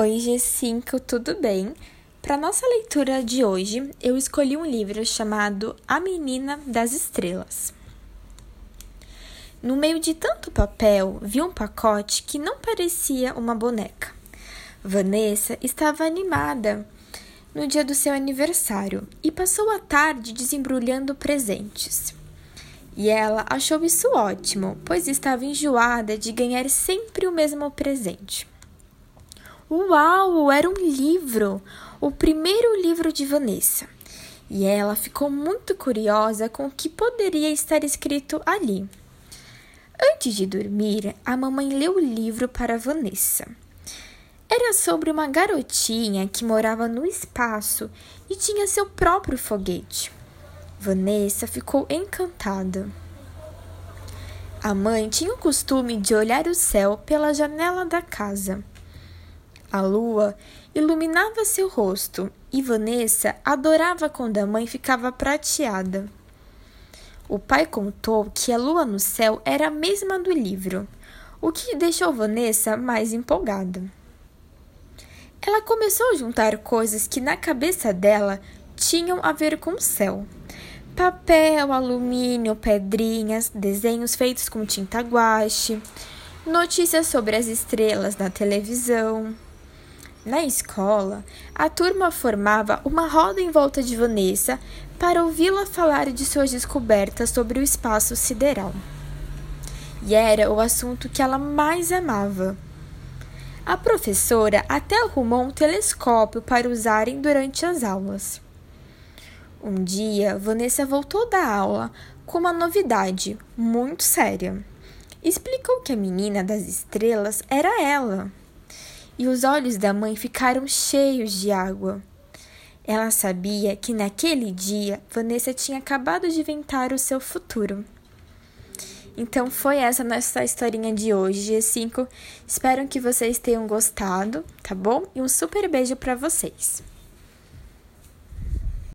Oi, G5, tudo bem? Para nossa leitura de hoje, eu escolhi um livro chamado A Menina das Estrelas. No meio de tanto papel, vi um pacote que não parecia uma boneca. Vanessa estava animada no dia do seu aniversário e passou a tarde desembrulhando presentes. E ela achou isso ótimo, pois estava enjoada de ganhar sempre o mesmo presente. Uau, era um livro! O primeiro livro de Vanessa. E ela ficou muito curiosa com o que poderia estar escrito ali. Antes de dormir, a mamãe leu o livro para Vanessa. Era sobre uma garotinha que morava no espaço e tinha seu próprio foguete. Vanessa ficou encantada. A mãe tinha o costume de olhar o céu pela janela da casa. A lua iluminava seu rosto e Vanessa adorava quando a mãe ficava prateada. O pai contou que a lua no céu era a mesma do livro, o que deixou Vanessa mais empolgada. Ela começou a juntar coisas que na cabeça dela tinham a ver com o céu. Papel, alumínio, pedrinhas, desenhos feitos com tinta guache, notícias sobre as estrelas na televisão. Na escola, a turma formava uma roda em volta de Vanessa para ouvi-la falar de suas descobertas sobre o espaço sideral. E era o assunto que ela mais amava. A professora até arrumou um telescópio para usarem durante as aulas. Um dia, Vanessa voltou da aula com uma novidade muito séria. Explicou que a menina das estrelas era ela e os olhos da mãe ficaram cheios de água. Ela sabia que naquele dia Vanessa tinha acabado de inventar o seu futuro. Então foi essa nossa historinha de hoje, G5. Espero que vocês tenham gostado, tá bom? E um super beijo para vocês.